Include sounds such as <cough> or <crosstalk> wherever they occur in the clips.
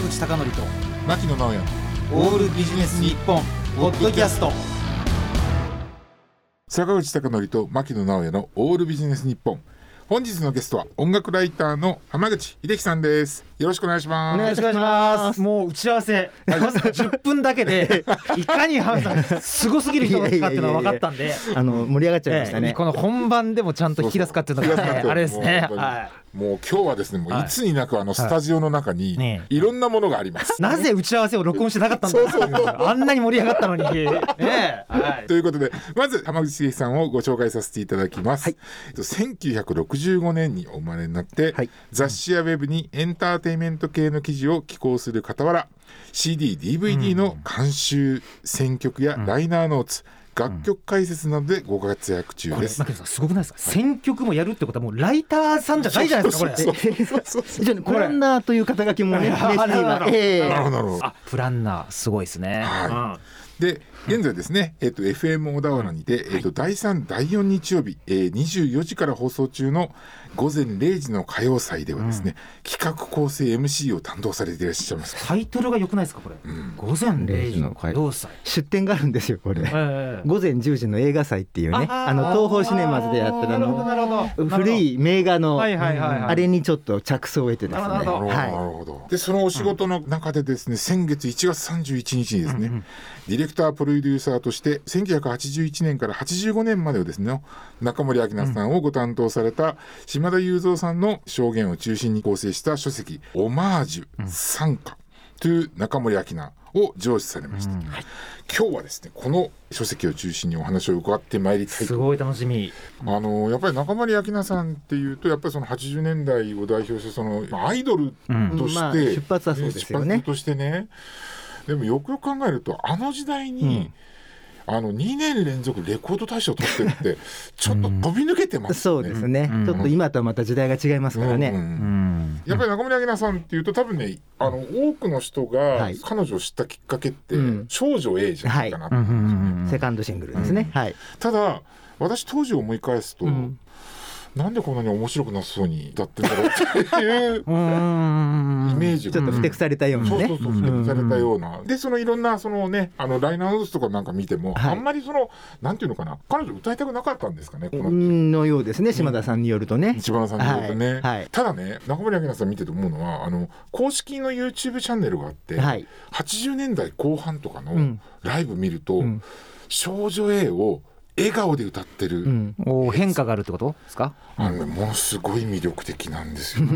坂口孝則と牧野直哉。オールビジネス日本ポッドキャスト。坂口孝則と牧野直哉のオールビジネス日本。本日のゲストは音楽ライターの浜口秀樹さんです。よろしくお願いします。お願いします。もう打ち合わせわずか10分だけで <laughs> いかに浜口さんすごすぎる人かっていうのは分かったんで。あの盛り上がっちゃいましたね。ええこの本番でもちゃんと引き出すかっていうのがそうそうねあれですね。はもう今日はですねもうはい。いつになくあのスタジオの中にねいろんなものがあります。いなぜ打ち合わせを録音してなかったんだそうそうそうあんなに盛り上がったのに。ねえ。はい。ということでまず浜口秀樹さんをご紹介させていただきます、はい。えっと1965年にお生まれになって、はい。雑誌やウェブにエンターテインメント系の記事を寄稿する傍ら CD/DVD の監修選曲やライナーノーツ、楽曲解説などでご活躍中です。すごくないですか？選曲もやるってことはもうライターさんじゃないじゃないですかこれそうそうそう。そうそう一応ねプランナーという肩書きもね、<laughs> なるほど。ええ。なるほど。あプランナーすごいですね。はで現在ですね、えっと FM 小田原にて、えっと第3第4日曜日、えー、24時から放送中の午前0時の歌謡祭ではですね、企画構成 MC を担当されていらっしゃいます。タイトルが良くないですかこれ。午前0時のはいどうさ出展があるんですよこれ。ええ。午前10時の映画祭っていうね、あの東宝シネマズでやってるあなるほどなるほど。の古い名画のはいはいはいはい。あれにちょっと着想を得てですね。なるほどなるほど、なはるほど。で、そのお仕事の中でですね、先月1月31日にですね、ディレクタープロデューサーとして、1981年から85年までをですね、中森明菜さんをご担当された島田雄三さんの証言を中心に構成した書籍、オマージュ参加という中森明菜を上司されました。今日はですね、この書籍を中心にお話を伺ってまいりたいと。すごい楽しみ。あのやっぱり中森明菜さんっていうとやっぱりその80年代を代表してそのまあアイドルとして、まあ出発はそうですよね。出発としてねでもよくよく考えるとあの時代に、あの2年連続レコード大賞を取ってるって <laughs> ちょっと飛び抜けてますね。そうですね、ちょっと今とはまた時代が違いますからね。うんうんうん。やっぱり中森明菜さんっていうと多分ねあの多くの人がはい。彼女を知ったきっかけって、うん。少女 A じゃないかなと。うん思うんですよね、うんうん。セカンドシングルですね。はい。ただ私当時を思い返すと、んなんでこんなに面白くなさそうに歌ってんだろうっていう <laughs> うん。イメージが。ちょっとふてくされたようなね。そうそう。そう、ふてくされたような。で、そのいろんな、そのね、あの、ライナーノーツとかなんか見ても、はい。あんまりその、なんていうのかな、彼女歌いたくなかったんですかね、この。のようですね、島田さんによるとね。一番さんに言うとね、はい。はい。ただね中森明菜さん見てて思うのはあの公式の YouTube チャンネルがあって、はい。80年代後半とかのうん。ライブ見ると、ん。少女 A を笑顔で歌ってる、うん。おー変化があるってことですか？あのねものすごい魅力的なんですよ、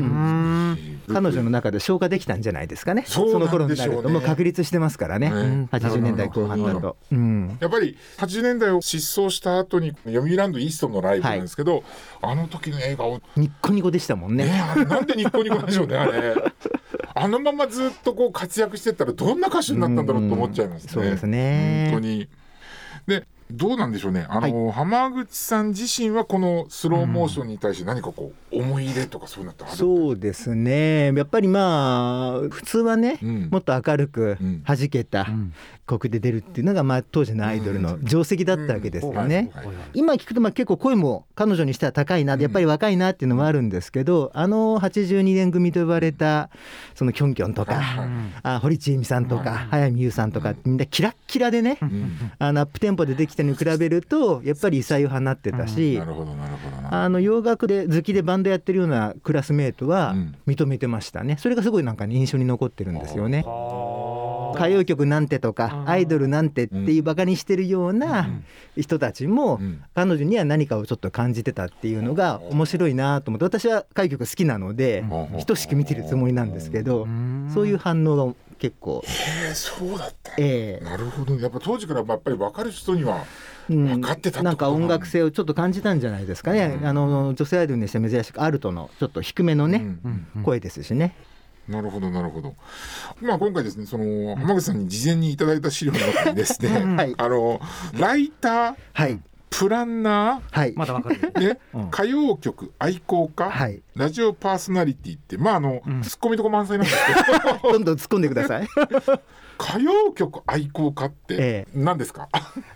彼女の中で消化できたんじゃないですかね？そうなんの頃になでしょうね。ると。もう確立してますからね。ね。80年代後半だと。うん。やっぱり80年代を失踪した後に読売ランドイーストのライブなんですけど、あの時の笑顔。ニッコニコでしたもんね。ね。なんでニッコニコなんでしょうねあれ。あのままずっとこう活躍してったらどんな歌手になったんだろうと思っちゃいますね。そうですね。本当に。でどうなんでしょうね。あの、浜口さん自身はこのスローモーションに対して何かこう思い入れとかそういうのってあるそうですね。やっぱりまあ普通はね、うん。もっと明るくうん。弾けた曲で出るっていうのがまあ当時のアイドルの定石だったわけですよね。はい。はい。今聞くとまあ結構声も彼女にしては高いなやっぱり若いなっていうのもあるんですけど、あの82年組と呼ばれたそのキョンキョンとか、はい。あ堀ちえみさんとか、早見優さんとかみんなキラッキラでね、うん。あのアップテンポでできたのに比べるとやっぱり異彩を放ってたし、なるほどなるほどな。あの洋楽で好きでバンドやってるようなクラスメートはうん。認めてましたね。それがすごいなんか印象に残ってるんですよね。歌謡曲なんてとかアイドルなんてっていうバカにしてるような人たちもうん。彼女には何かをちょっと感じてたっていうのが面白いなと思って私は歌謡曲好きなのでうん。等しく見てるつもりなんですけどそういう反応が結構。えーそうだったええ。なるほど。やっぱ当時からやっぱり分かる人にはうん。分かってたってことなんか音楽性をちょっと感じたんじゃないですかね、あの女性アイドルにして珍しくアルトのちょっと低めのね、うん。声ですしね。なるほどなるほど。まあ今回ですねその浜口さんに事前にいただいた資料の中にですね、はい。あのライターはいプランナはい。まだわかる。ー、<laughs> ね？うん。歌謡曲愛好家、はい。ラジオパーソナリティってまああの、うん。ツッコミとこ満載なんですけど。<laughs> どんどん突っ込んでください。歌謡曲愛好家ってえ何ですか、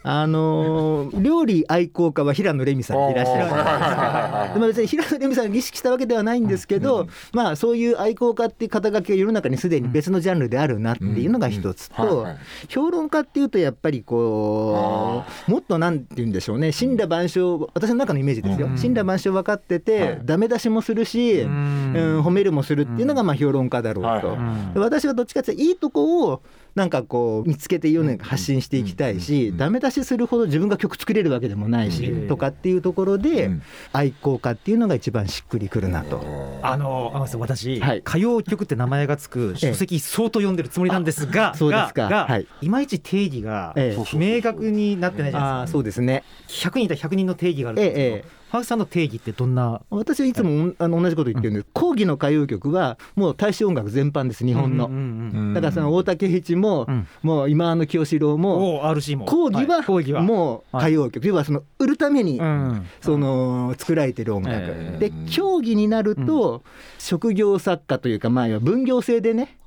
あのー料理愛好家は平野レミさんっていらっしゃるんです。はいはいはいはいはい。でも別に平野レミさんが意識したわけではないんですけど、まあそういう愛好家っていう肩書きが世の中にすでに別のジャンルであるなっていうのが一つと評論家っていうとやっぱりこうもっとなんて言うんでしょうね神羅万象私の中のイメージですよ。うん。神羅万象分かってはてい。ダメ出しもするし、ううんん、褒めるもするっていうのがまあ評論家だろうと。私はどっちかっていいとこをなんかこう見つけて世の発信していきたいし、うんダメ出しするほど自分が曲作れるわけでもないし、うん。とかっていうところで、うん。愛好家っていうのが一番しっくりくるなと。あの天海さん私、はい。歌謡曲って名前がつく書籍相当読んでるつもりなんですが、そうですか。ががはい。いまいち定義が明確になってないじゃないですか。そうですね。100人いたら100人の定義があるんですけど、ええええハウスさんの定義ってどんな？私はいつもあの同じこと言ってるんです、講義の歌謡曲はもう大衆音楽全般です日本の、うんうんうんだからその大竹一も、うん。もう今の清志郎も講義は,、い。講義は。もう歌謡曲、要はその売るために、うん。その作られてる音楽、えで競技になると、職業作家というかまあ分業制でねはいはいはい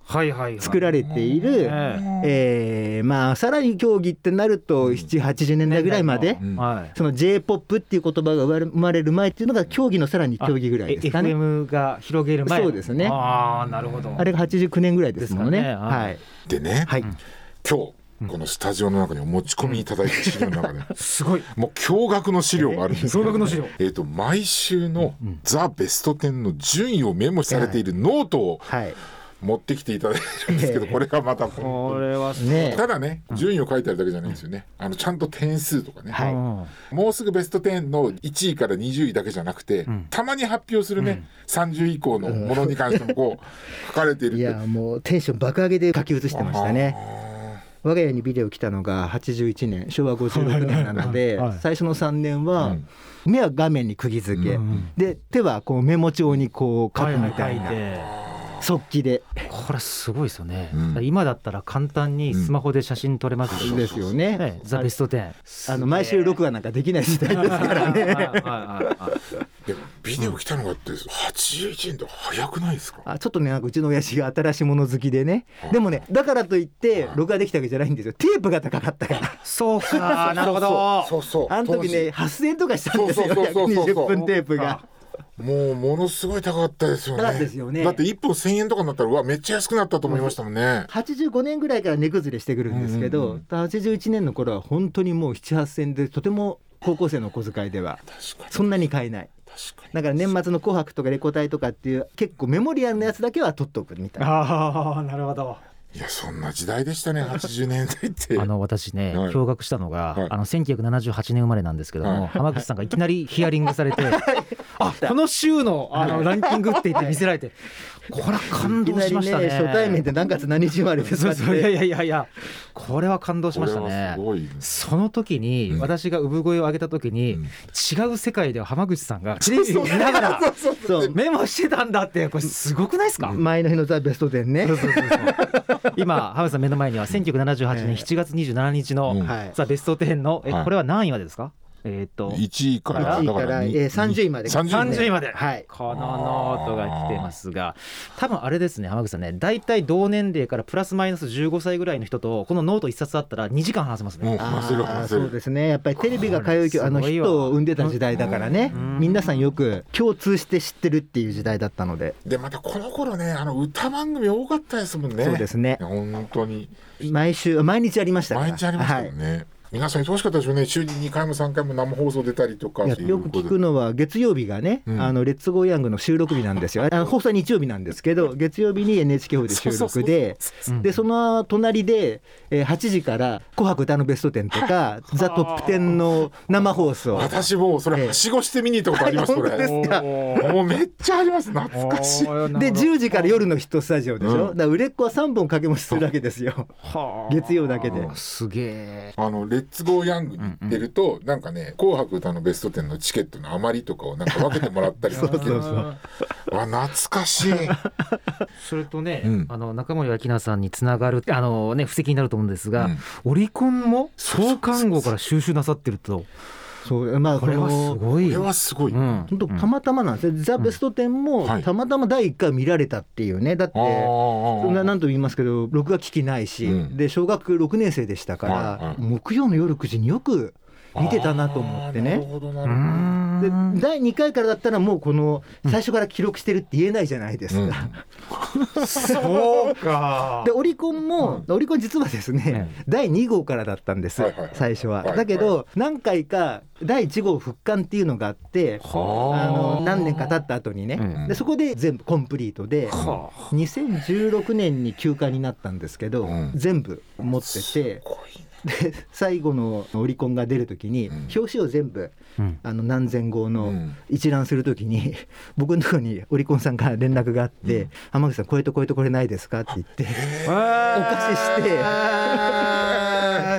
作られている、ええ。ーまあさらに競技ってなると780年代ぐらいまで、うん。はい。その j p o p っていう言葉が生まれる前っていうのが競技のさらに競技ぐらいですかね。FM が広げる前。そうですね。ああなるほど。あれが89年ぐらいですもんね。ね。はい。でね、はい。今日このスタジオの中にお持ち込みいただいた資料の中で、すごい。もう驚愕の資料があるんですけど驚愕の資料えー、と毎週のザ・ベスト10の順位をメモされているノートをはい。持ってきていただいてるんですけどこれがまたこれはですねただね順位を書いてあるだけじゃないんですよね。あのちゃんと点数とかね、もうすぐベスト10の1位から20位だけじゃなくて、ん。たまに発表するね、30位以降のものに関してもこう書かれているいやもうテンション爆上げで書き写してましたね。我が家にビデオ来たのが81年昭和56年なので、はい最初の3年は、うん。目は画面に釘付け、うんで手はこうメモ帳にこう書くみたいな、書いて速記で。これすごいですよね、うん。今だったら簡単にスマホで写真撮れますし、ですよね。ねザ・ベスト10あの毎週録画なんかできない時代ですからね。はいはいはいでもビデオ来たのがって81年って早くないですか？あちょっとねなんかうちの親父が新しいもの好きでね。でもねだからといって録画できたわけじゃないんですよ。テープが高かったから。そうか。なるほどそうそう。あの時ね8,000円とかしたんですよ。そうそうそうそうそう120分テープがもうものすごい高かったですよね。高かったですよね。だって1本1000円とかになったらうわめっちゃ安くなったと思いましたもんね、85年ぐらいから値崩れしてくるんですけど、うんうん81年の頃は本当にもう7,8,000円でとても高校生の小遣いでは確かに。そんなに買えない。確かに。だから年末の「紅白」とか「レコ大」とかっていう結構メモリアルなやつだけは取っておくみたいな。ああなるほど。いやそんな時代でしたね80年代って。<laughs> あの私ね、はい。驚愕したのが、はい。あの1978年生まれなんですけども、はい。浜口さんがいきなりヒアリングされて <laughs> あ <laughs> この週のあのランキングって言って見せられてこれは感動しましたね。ね <laughs> 初対面で何月何日生まれですかって。そうそういやいやいやいや。これは感動しましたね。すごいその時に、うん。私が産声を上げた時に、うん。違う世界では浜口さんがテレビを見ながらそうメモしてたんだって。これすごくないですか、前の日のザ・ベスト10ね。そうそうそうそう。今浜口さん目の前には1978年7月27日の、うん。はいさあベスト10のえ、はい。これは何位までですか？えーっと1位から。1位からだえー30位まで。30 30位まで、はい。このノートが来てますが多分あれですね浜口さんね大体同年齢からプラスマイナス15歳ぐらいの人とこのノート1冊あったら2時間話せますね、もう話せるあー話せる。そうですね。やっぱりテレビが歌謡曲あの人を生んでた時代だからね。うん。皆さんよく共通して知ってるっていう時代だったので。でまたこの頃ねあの歌番組多かったですもんね。そうですね。本当に。毎週毎日ありましたから。毎日ありましたよね、皆さん忙しかったでしょうね。週に2回も3回も生放送出たりとか。よく聞くのは月曜日がね、うん。あのレッツゴーヤングの収録日なんですよ。<laughs> あの放送は日曜日なんですけど、月曜日に NHK ホールで収録で、うん。でその隣で、えー8時から紅白歌のベスト10とか、ザトップ10の生放送。私もうそれはしごして見に行ったことあります、これ。本当ですか？もうめっちゃあります。懐かしい。で10時から夜のヒットスタジオでしょ、うん。だから売れっ子は3本掛け持ちするわけですよ。月曜だけで。すげえあのレッツゴーヤングに行ってると、なんかね「紅白歌のベスト10」のチケットの余りとかをなんか分けてもらったりとかそうそう。そうあ懐かしい。<laughs> それとね、うん。あの中森明菜さんにつながるあのね布石になると思うんですが、うん。オリコンも創刊号から収集なさってると。そうまあこれはすのごい。これはすごい、うん。本当たまたまなんですね、ザ・ベスト10もはいたまたま第1回見られたっていうね。だってあーななんと言いますけど録画機器ないし、うん。で小学6年生でしたから、はいはい。木曜の夜9時によく見てたなと思ってね。でん。第2回からだったらもうこの最初から記録してるって言えないじゃないですか。<laughs> そうか。でオリコンも、オリコン実はですね、第2号からだったんです、はいはいはい。最初は。はいだけど、何回か第1号復刊っていうのがあって、あ。の何年か経った後にね、うんでそこで全部コンプリートで、はあ。2016年に休刊になったんですけど、うん。全部持っててで最後のオリコンが出る時に、うん。表紙を全部うん。あの何千号のうん。一覧するときに、<laughs> 僕のところにオリコンさんから連絡があって「浜口さんこれとこれとこれないですか?」って言ってお貸しして。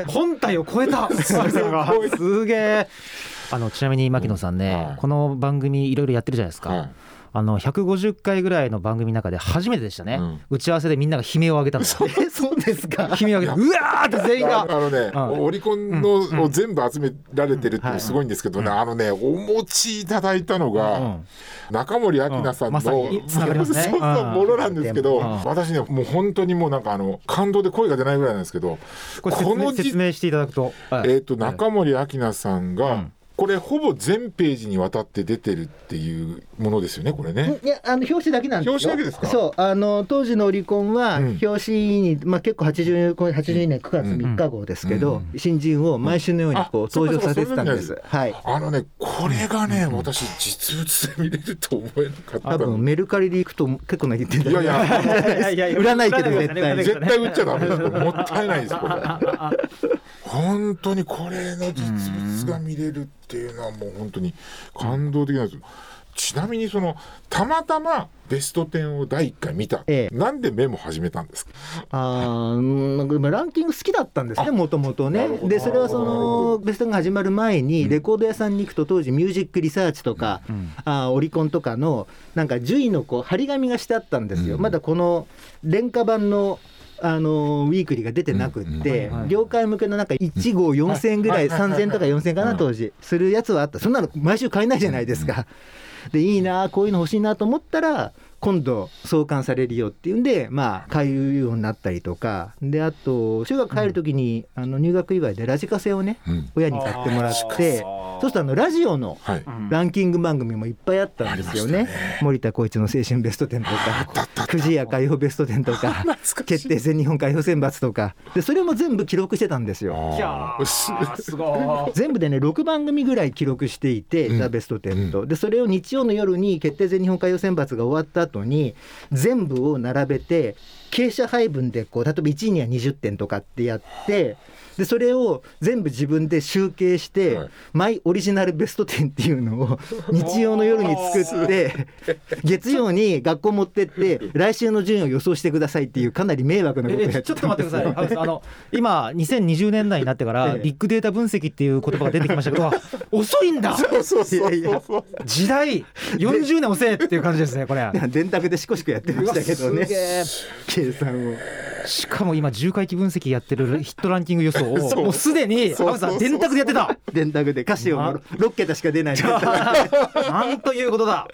<laughs> 本体を超えた。すげえ。あのちなみに牧野さんね、はい。この番組いろいろやってるじゃないですか、はいあの150回ぐらいの番組の中で初めてでしたね、うん。打ち合わせでみんなが悲鳴を上げたの。えそうですか？悲鳴を上げたうわーって全員あがあのね、うん。オリコンのを全部集められてるってすごいんですけどね、あのねお持ちいただいたのが、うん。中森明菜さんの、う <laughs> そうそうものなんですけど、うん。私ねもう本当にもうなんかあの感動で声が出ないぐらいなんですけどこのじ説明していただくと、はい。えー、と中森明菜さんが、うんこれほぼ全ページにわたって出てるっていうものですよねこれね。いやあの表紙だけなんですよ。表紙だけですか？そう。あの当時のオリコンはうん。表紙に、まあ、結構80これ82年9月3日号ですけど、新人を毎週のようにこうあ登場させてたんです。はい。あのねこれがね、私実物で見れると思えなかった多分メルカリで行くと結構な言ってんだいやいや <laughs> いやいや売らないけど絶対絶対売っちゃダメです。これもったいないですこれ。<laughs> 本当にこれの実物が見れるってていうのはもう本当に感動的なんですちなみにそのたまたまベスト10を第1回見た、ええ。なんでメモ始めたんですか？あランキング好きだったんですねもともとねでそれはそのベストが始まる前にレコード屋さんに行くと当時ミュージックリサーチとか、あーオリコンとかのなんか順位のこう張り紙がしてあったんですよ、うん。まだこの廉価版のあのウィークリーが出てなくって、うんうん。業界向けのなんか1号4000円ぐらい、はいはいはい3000とか4000円かな、当時、するやつはあった、そんなの毎週買えないじゃないですか。で、いいな、こういうの欲しいなと思ったら、今度、創刊されるよっていうんで、まあ、買うようになったりとか、で、あと、中学帰るときに、あの入学祝いでラジカセをね、うん。親に買ってもらって、そうするとあのラジオのはい、ランキング番組もいっぱいあったんですよね。森田光一の青春ベスト10とか、富士屋歌謡ベスト10とか、決定全日本歌謡選抜とか、でそれも全部記録してたんですよ。いやーすごい。全部でね6番組ぐらい記録していて、うん。ザ・ベスト10と、でそれを日曜の夜に決定全日本歌謡選抜が終わった後に全部を並べて傾斜配分でこう例えば1位には20点とかってやってでそれを全部自分で集計して、はい。マイオリジナルベスト10っていうのを <laughs> 日曜の夜に作って月曜に学校持ってって来週の順位を予想してくださいっていうかなり迷惑なことをやってえちょっと待ってください。あの今2020年代になってからええビッグデータ分析っていう言葉が出てきましたけどあ <laughs> 遅いんだ。そうそうそうそういやいや時代40年遅えっていう感じですねこれ。電卓でしこしこやってましたけどね。計算を。しかも今重回帰分析やってる <laughs> ヒットランキング予想をもうすでにそうハウスさん電卓でやってた。電卓で歌詞をま6桁しか出ない。<laughs> なんということだ。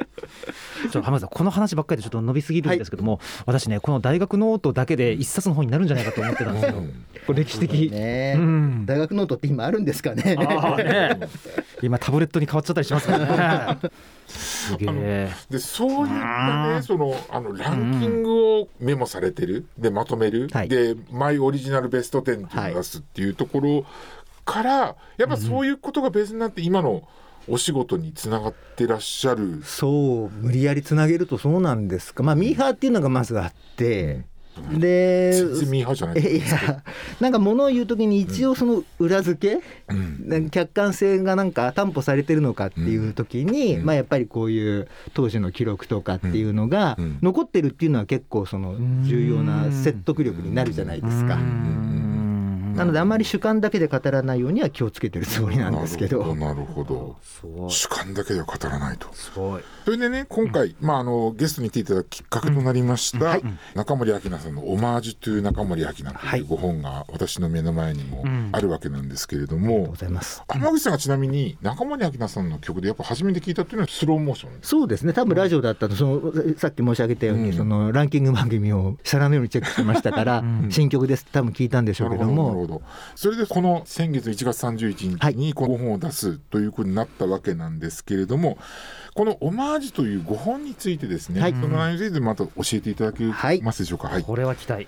ちょっと浜口さんこの話ばっかりでちょっと伸びすぎるんですけども、私ねこの大学ノートだけで一冊の本になるんじゃないかと思ってたんですよ。これ歴史的。ね。うん。大学ノートって今あるんですかね。ああね、今タブレットに変わっちゃったりしますからね。すげえ。でそういったねそのあのランキングをメモされてる。でまとめる、はい。でマイオリジナルベスト10っていうのを出すっていうところから、やっぱそういうことがベースになって今のお仕事につながってらっしゃる、そう無理やりつなげるとそうなんですか。まあミーハーっていうのがまずあって、で全然ミーハーじゃないえいやなんか物を言う時に一応その裏付け、うん。客観性がなんか担保されてるのかっていう時に、うん。まあやっぱりこういう当時の記録とかっていうのがうん。残ってるっていうのは結構その重要な説得力になるじゃないですか。うんなのであまり主観だけで語らないようには気をつけてるつもりなんですけど。なるほど主観だけでは語らないと。すごいそれでね今回、まあ、あのゲストに来ていただくきっかけとなりました、中森明菜さんの「オマージュ・トゥ中森明菜」というご本が私の目の前にもあるわけなんですけれども、ありがとうございます。浜口さんがちなみに中森明菜さんの曲でやっぱ初めて聞いたっていうのはスローモーションそうですね。多分ラジオだったとそのさっき申し上げたように、うん。そのランキング番組をシャラのようにチェックしましたから、新曲ですって多分聞いたんでしょうけどなるもほど。それでこの先月1月31日にこの5本を出すということになったわけなんですけれどもこのオマージュという5本についてですね、はい。その内容についてまた教えていただけはいますでしょうか？はい、これは期待。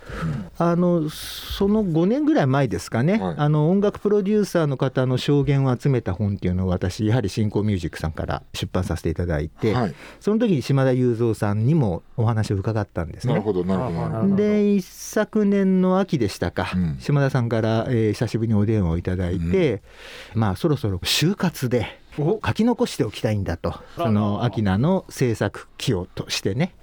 あのその5年ぐらい前ですかね、はい。あの音楽プロデューサーの方の証言を集めた本っていうのを私やはり新興ミュージックさんから出版させていただいて、はい、その時に島田雄三さんにもお話を伺ったんですね。なるほどなるほど。で一昨年の秋でしたか、うん。島田さんから、えー久しぶりにお電話をいただいて、まあそろそろ就活で書き残しておきたいんだと。その秋菜の制作起用としてね。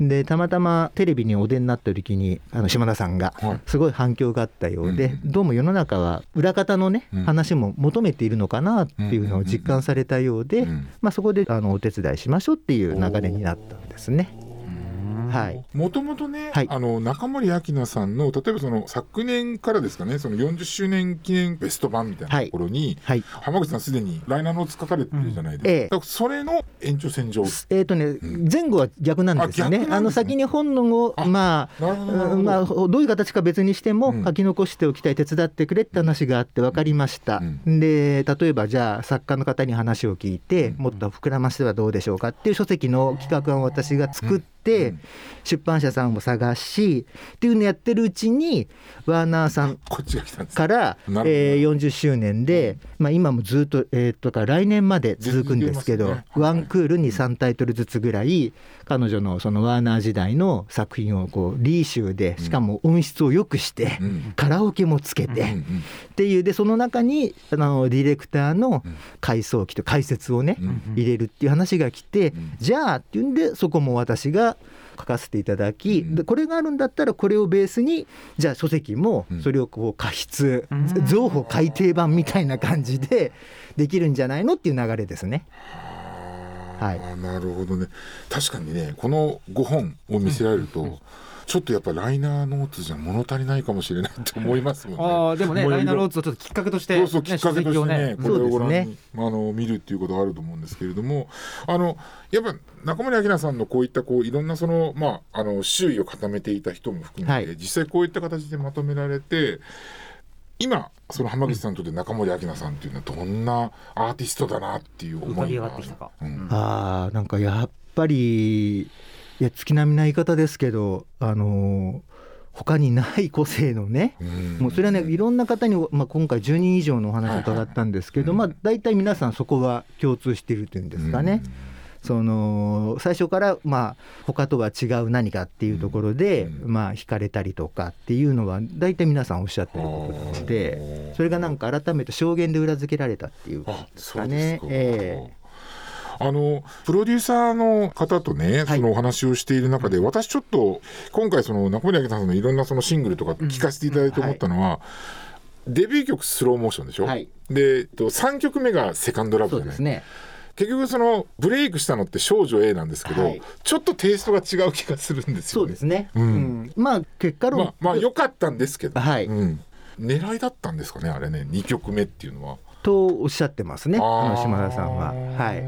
でたまたまテレビにお出になった時にあの島田さんがはい。すごい反響があったようで、うんどうも世の中は裏方のね、うん。話も求めているのかなっていうのを実感されたようで、うん。まあ、そこであのお手伝いしましょうっていう流れになったんですね。はい、もともとね、はい。あの中森明菜さんの例えばその昨年からですかねその40周年記念ベスト版みたいなところに、はい。浜口さんすでにライナーノーツ書かれてるじゃないですか,、ええ。だからそれの延長線上。えーとね、前後は逆なんですよね。ね。あの先に本能をあまあまあ、どういう形か別にしてもうん。書き残しておきたい手伝ってくれって話があって分かりました、うで例えばじゃあ作家の方に話を聞いて、うん。もっと膨らませてはどうでしょうかっていう書籍の企画案を私が作って、うん出版社さんを探しっていうのをやってるうちにワーナーさんから、えー40周年で、まあ、今もずっと,、えー、とか来年まで続くんですけど、ワンクールに3タイトルずつぐらい彼女のそのワーナー時代の作品をこうリーシューでしかも音質を良くして、うん。カラオケもつけて、っていうでその中にあのディレクターの回想記と解説をね、うん入れるっていう話が来て、んじゃあっていうんでそこも私が書かせていただき、うんでこれがあるんだったらこれをベースにじゃあ書籍もうん。それをこう過筆、うん。情報改訂版みたいな感じでできるんじゃないのっていう流れですね。はい。なるほどね。確かにねこの5本を見せられると、ちょっとやっぱライナーノーツじゃ物足りないかもしれないと思いますもんね。ああでもねライナーローツをちょっときっかけとしてそうそうきっかけとしてね書籍をこれをご覧に、そうですあの見るっていうことがあると思うんですけれどもあのやっぱ中森明菜さんのこういったこういろんなそのまああの周囲を固めていた人も含めて、はい。実際こういった形でまとめられて今その浜口さんにとって中森明菜さんっていうのはどんなアーティストだなっていう思浮かび上いががってきたか、うん。あーなんかやっぱりいや月並みな言い方ですけどあのー他にない個性のね、うん。もうそれはねいろんな方に、まあ、今回10人以上のお話を伺ったんですけど、はいはいまあ、大体皆さんそこは共通しているというんですかね。その最初からまあ他とは違う何かっていうところで、うん。まあ惹かれたりとかっていうのは大体皆さんおっしゃってることなのでそれがなんか改めて証言で裏付けられたっていうあですかね。えあのプロデューサーの方とね、はい。そのお話をしている中で、私ちょっと今回その中森明菜さんのいろんなそのシングルとか聞かせていただいて思ったのは、デビュー曲スローモーションでしょ、はい。でえっと3曲目がセカンドラえブじゃない？ですね。結局そのブレイクしたのって少女 A なんですけど、はいちょっとテイストが違う気がするんですよね。そうですね。うんうんまあ結果論、まあまあ良かったんですけど、はいうん、狙いだったんですかねあれね2曲目っていうのは。とおっしゃってますね。あの島田さんは。はい。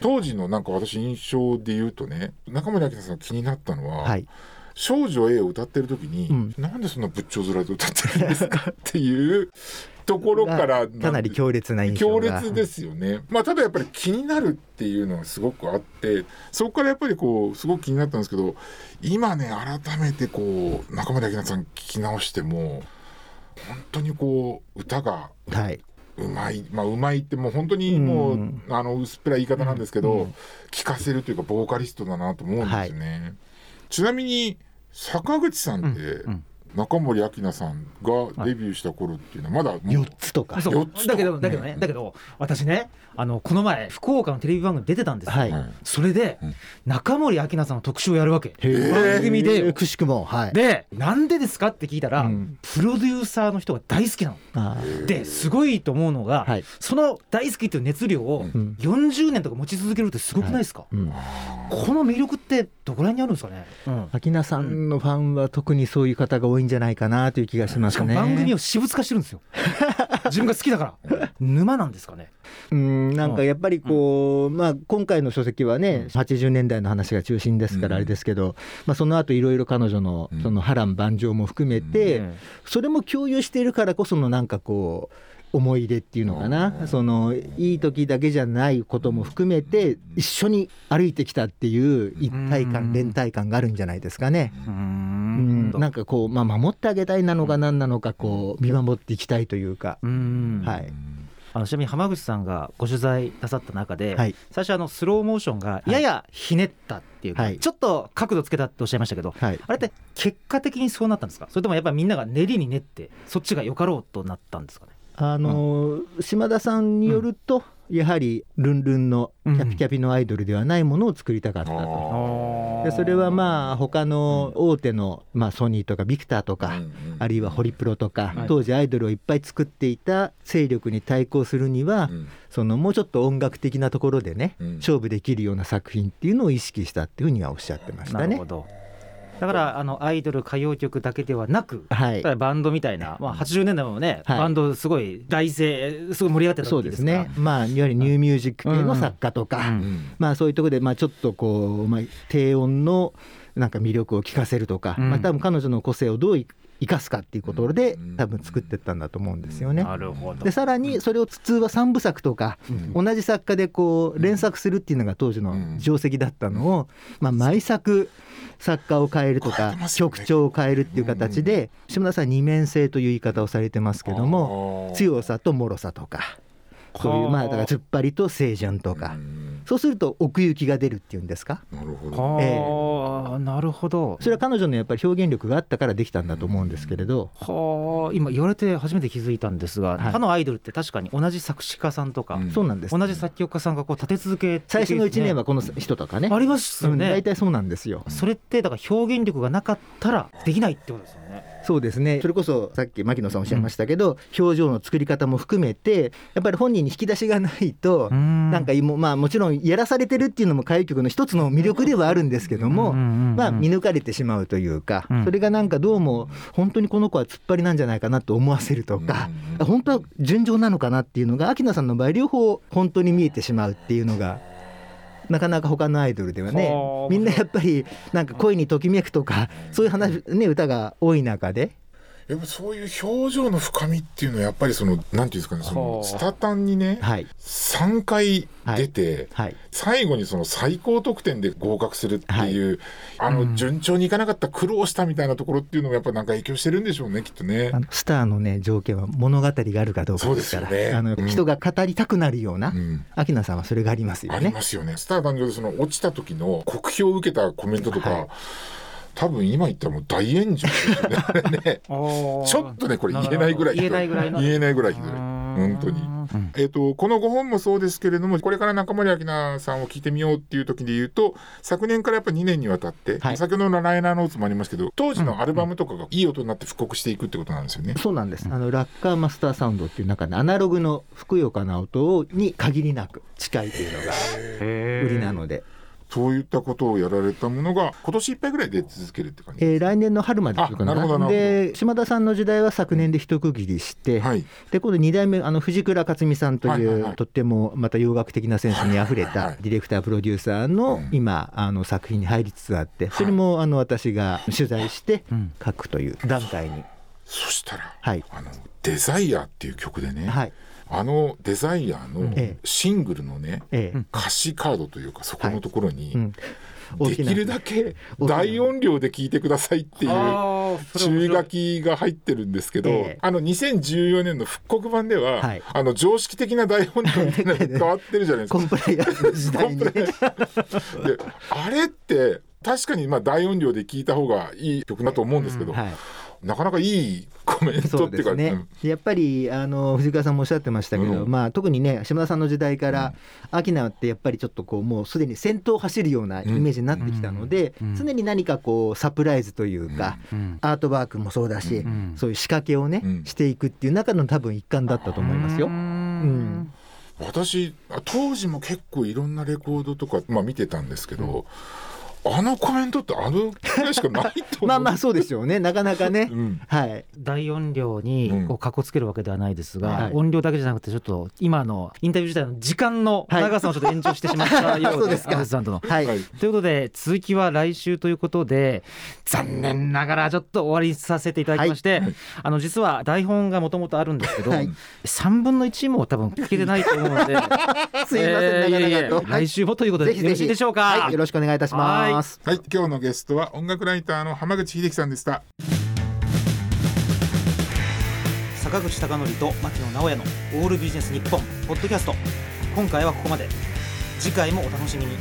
当時のなんか私印象で言うとね中森明菜さん気になったのは、はい。少女 A を歌ってる時に、うんなんでそんな仏頂面で歌ってるんですかっていうところからかなり強烈な印象強が。烈ですよね。まあただやっぱり気になるっていうのがすごくあってそこからやっぱりこうすごく気になったんですけど今ね改めてこう中森明菜さん聞き直しても本当にこう歌がはい。うまいまあうまいってもう本当にもう、うんあの薄っぺらい言い方なんですけど、うん聞かせるというかボーカリストだなと思うんですよね。ちなみに坂口さんって、うん中森明菜さんがデビューした頃っていうのはまだもう4つとか。そう。四つとかだけどだけどね、だけど私ねあのこの前福岡のテレビ番組出てたんですよ、はい。はいそれで、うん。中森明菜さんの特集をやるわけ。ー。番組で。よくしくもはい。でなんでですかって聞いたら、うん。プロデューサーの人が大好きなの。ですごいと思うのが、はい。その大好きっていう熱量をうん。40年とか持ち続けるってすごくないですか、うん。この魅力ってどこら辺にあるんですかね、うん。秋名さんのファンは特にそういう方が多いんじゃないかなという気がしますね。番組を私物化してるんですよ。<laughs> 自分が好きだから。沼なんですかね。うんなんかやっぱりこう、まあ、今回の書籍はね、80年代の話が中心ですからあれですけど、まあ、その後いろいろ彼女のうん。その波乱万丈も含めて、うん。それも共有しているからこそのなんかこう思い出っていうのかな、うん。そのいい時だけじゃないことも含めて一緒に歩いてきたっていう一体感、うん。連帯感があるんじゃないですかね。ううん。ん、なんかこう、まあ、守ってあげたいなのか何なのかこう見守っていきたいというか、うん。はい。あのちなみに浜口さんがご取材なさった中で、はい。最初あのスローモーションがややひねったっていうか、はい。ちょっと角度つけたっておっしゃいましたけどはい、あれって結果的にそうなったんですか？それともやっぱりみんなが練りに練ってそっちがよかろうとなったんですかね？あのー島田さんによると、やはりルンルンのキャピキャピのアイドルではないものを作りたかったと。でそれはまあ他の大手の、まあ、ソニーとかビクターとか、あるいはホリプロとか、はい。当時アイドルをいっぱい作っていた勢力に対抗するには、そのもうちょっと音楽的なところでね、うん。勝負できるような作品っていうのを意識したっていうふうにはおっしゃってましたね。なるほ。どだからあのアイドル歌謡曲だけではなくはい。バンドみたいな、まあ、80年代もね、はい。バンドすごい大盛すごい盛り上がってたそう時ですから。ですね、まあ、いわゆるニューミュージック系の作家とか、うんまあ、そういうところで、まあ、ちょっとこう、まあ、低音のなんか魅力を聞かせるとか、うん。まあ、多分彼女の個性をどう生かすかっていうところでうん多分作ってったんだと思うんですよね。なるほど。でさらにそれを通話三部作とか、うん。同じ作家でこう連作するっていうのが当時の定石だったのを、まあ、毎作作家を変えるとか曲調を変えるっていう形で島田さん二面性という言い方をされてますけども強さと脆さとかそういうまあだから突っ張りと清純とかそうすると奥行きが出るっていうんですか？なるほど。はあ、えなるほど。それは彼女のやっぱり表現力があったからできたんだと思うんですけれど。はあ今言われて初めて気づいたんですが、はい。他のアイドルって確かに同じ作詞家さんとか、うん。そうなんです同じ作曲家さんがこう立て続けて最初の1年はねこの人とかね。ありますようんね、大体そうなんですよ。それってだから表現力がなかったらできないってことですよね。そうですね。それこそさっき牧野さんおっしゃいましたけど、表情の作り方も含めてやっぱり本人に引き出しがないと、ななんかも,、まあ、もちろんやらされてるっていうのも歌謡曲の一つの魅力ではあるんですけども、まあ、見抜かれてしまうというか、うん。それがなんかどうも本当にこの子は突っ張りなんじゃないかなと思わせるとか、うん本当は純情なのかなっていうのが秋菜さんの場合両方本当に見えてしまうっていうのが。なかなか他のアイドルではねはあ。みんなやっぱりなんか恋にときめくとかそういう話、ね、歌が多い中でやっぱそういう表情の深みっていうのはやっぱりそのなんていうんですかねそのはあ。スタタンにねはい。3回出て、はい。最後にその最高得点で合格するっていう、あうん。の順調にいかなかった苦労したみたいなところっていうのもやっぱなんか影響してるんでしょうねきっとね。あ。のスターのね条件は物語があるかどうかですからそうですよねあの、うん。人が語りたくなるような、うん。秋菜さんはそれがありますよね。ありますよね。スター誕生でその落ちた時の酷評を受けたコメントとか、はい多分今言ったらもう大炎上ですよね。<laughs> ちょっとねこれ言えないぐらいひど言えないぐらいの。言えないぐらいひどい。本当に。えー、とこの5本もそうですけれどもこれから中森明菜さんを聞いてみようっていう時で言うと昨年からやっぱ2年にわたって、はい。先ほどの「ライナーノーツ」もありますけど当時のアルバムとかがいい音になって復刻していくってことなんですよね。そうなんです、あのラッカーマスターサウンドっていう中でアナログのふくよかな音に限りなく近いというのが売りなので、そういったことをやられたものが今年いっぱいぐらいで続けるって感じえー来年の春までというかあなるほどなるほど。で島田さんの時代は昨年で一区切りして、はい。で今度2代目あの藤倉克美さんという、はいはいはい。とってもまた洋楽的なセンスにあふれたディレクタープロデューサーのうん。今あの作品に入りつつあってそれもあの私が取材して書くという段階に、そしたら、はい。あの「デザイアっていう曲でね、はいあのデザイアのええ。シングルのね、ええ。歌詞カードというかそこのところに、うん、できるだけ大音量で聞いてくださいっていう注意書きが入ってるんですけど、ええ。あの2014年の復刻版では、はい。あの常識的な大音量みたいなのが変わってるじゃないですか。コンプライアンスの時代にね。であれって確かにまあ大音量で聞いた方がいい曲だと思うんですけど、はいなかなかいいコメンそトっていうかうですね、やっぱりあの藤川さんもおっしゃってましたけど、うん。まあ、特にね島田さんの時代から、アキナってやっぱりちょっとこうもうすでに先頭を走るようなイメージになってきたので、うん。うん。常に何かこうサプライズというか、うん。アートワークもそうだし、うん。そういう仕掛けをね、うん。していくっていう中の多分一環だったと思いますよ。ううん。ん私あ当時も結構いろんなレコードとか、まあ、見てたんですけど、あのコメントってあのくらいしかないまあまあそうでしょうね。なかなかね、うん。はい。大音量にこうかっこつけるわけではないですが、はい。音量だけじゃなくてちょっと今のインタビュー自体の時間のはい。長さをちょっと延長してしまった <laughs> よそううでですすさんとの。はい、はいということで続きは来週ということで残念ながらちょっと終わりさせていただきまして、あの実は台本がもともとあるんですけど、はい。3分の1も多分聞けてないと思うので <laughs> すいません、えーいえいえなかなかと、はい。来週もということでぜひぜひ。よろしいでしょうか？はい、よろしくお願いいたします。はい、今日のゲストは音楽ライターの浜口秀樹さんでした。坂口孝則と牧野直哉のオールビジネス日本ポッドキャスト。今回はここまで。次回もお楽しみに。